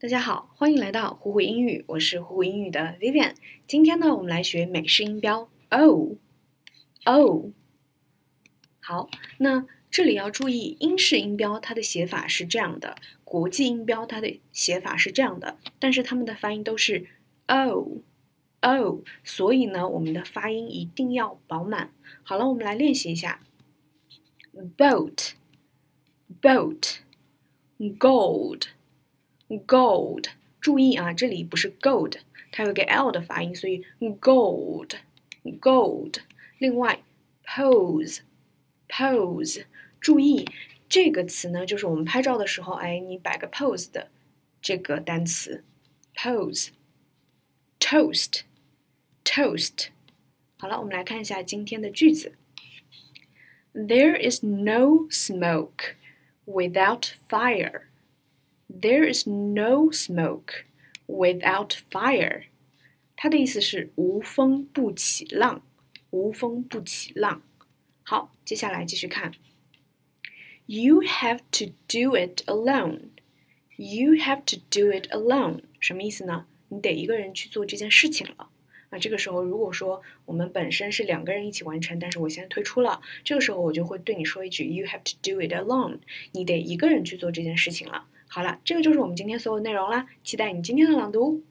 大家好，欢迎来到虎虎英语，我是虎虎英语的 Vivian。今天呢，我们来学美式音标 o o。好，那这里要注意，英式音标它的写法是这样的，国际音标它的写法是这样的，但是它们的发音都是 o o，所以呢，我们的发音一定要饱满。好了，我们来练习一下 boat，boat，gold gold。Gold，注意啊，这里不是 gold，它有个 l 的发音，所以 gold，gold。另外，pose，pose，注意这个词呢，就是我们拍照的时候，哎，你摆个 pose 的这个单词，pose。Toast，toast。好了，我们来看一下今天的句子。There is no smoke without fire. There is no smoke without fire。它的意思是无风不起浪，无风不起浪。好，接下来继续看。You have to do it alone. You have to do it alone。什么意思呢？你得一个人去做这件事情了。那这个时候，如果说我们本身是两个人一起完成，但是我现在退出了，这个时候我就会对你说一句：You have to do it alone。你得一个人去做这件事情了。好了，这个就是我们今天所有内容啦，期待你今天的朗读。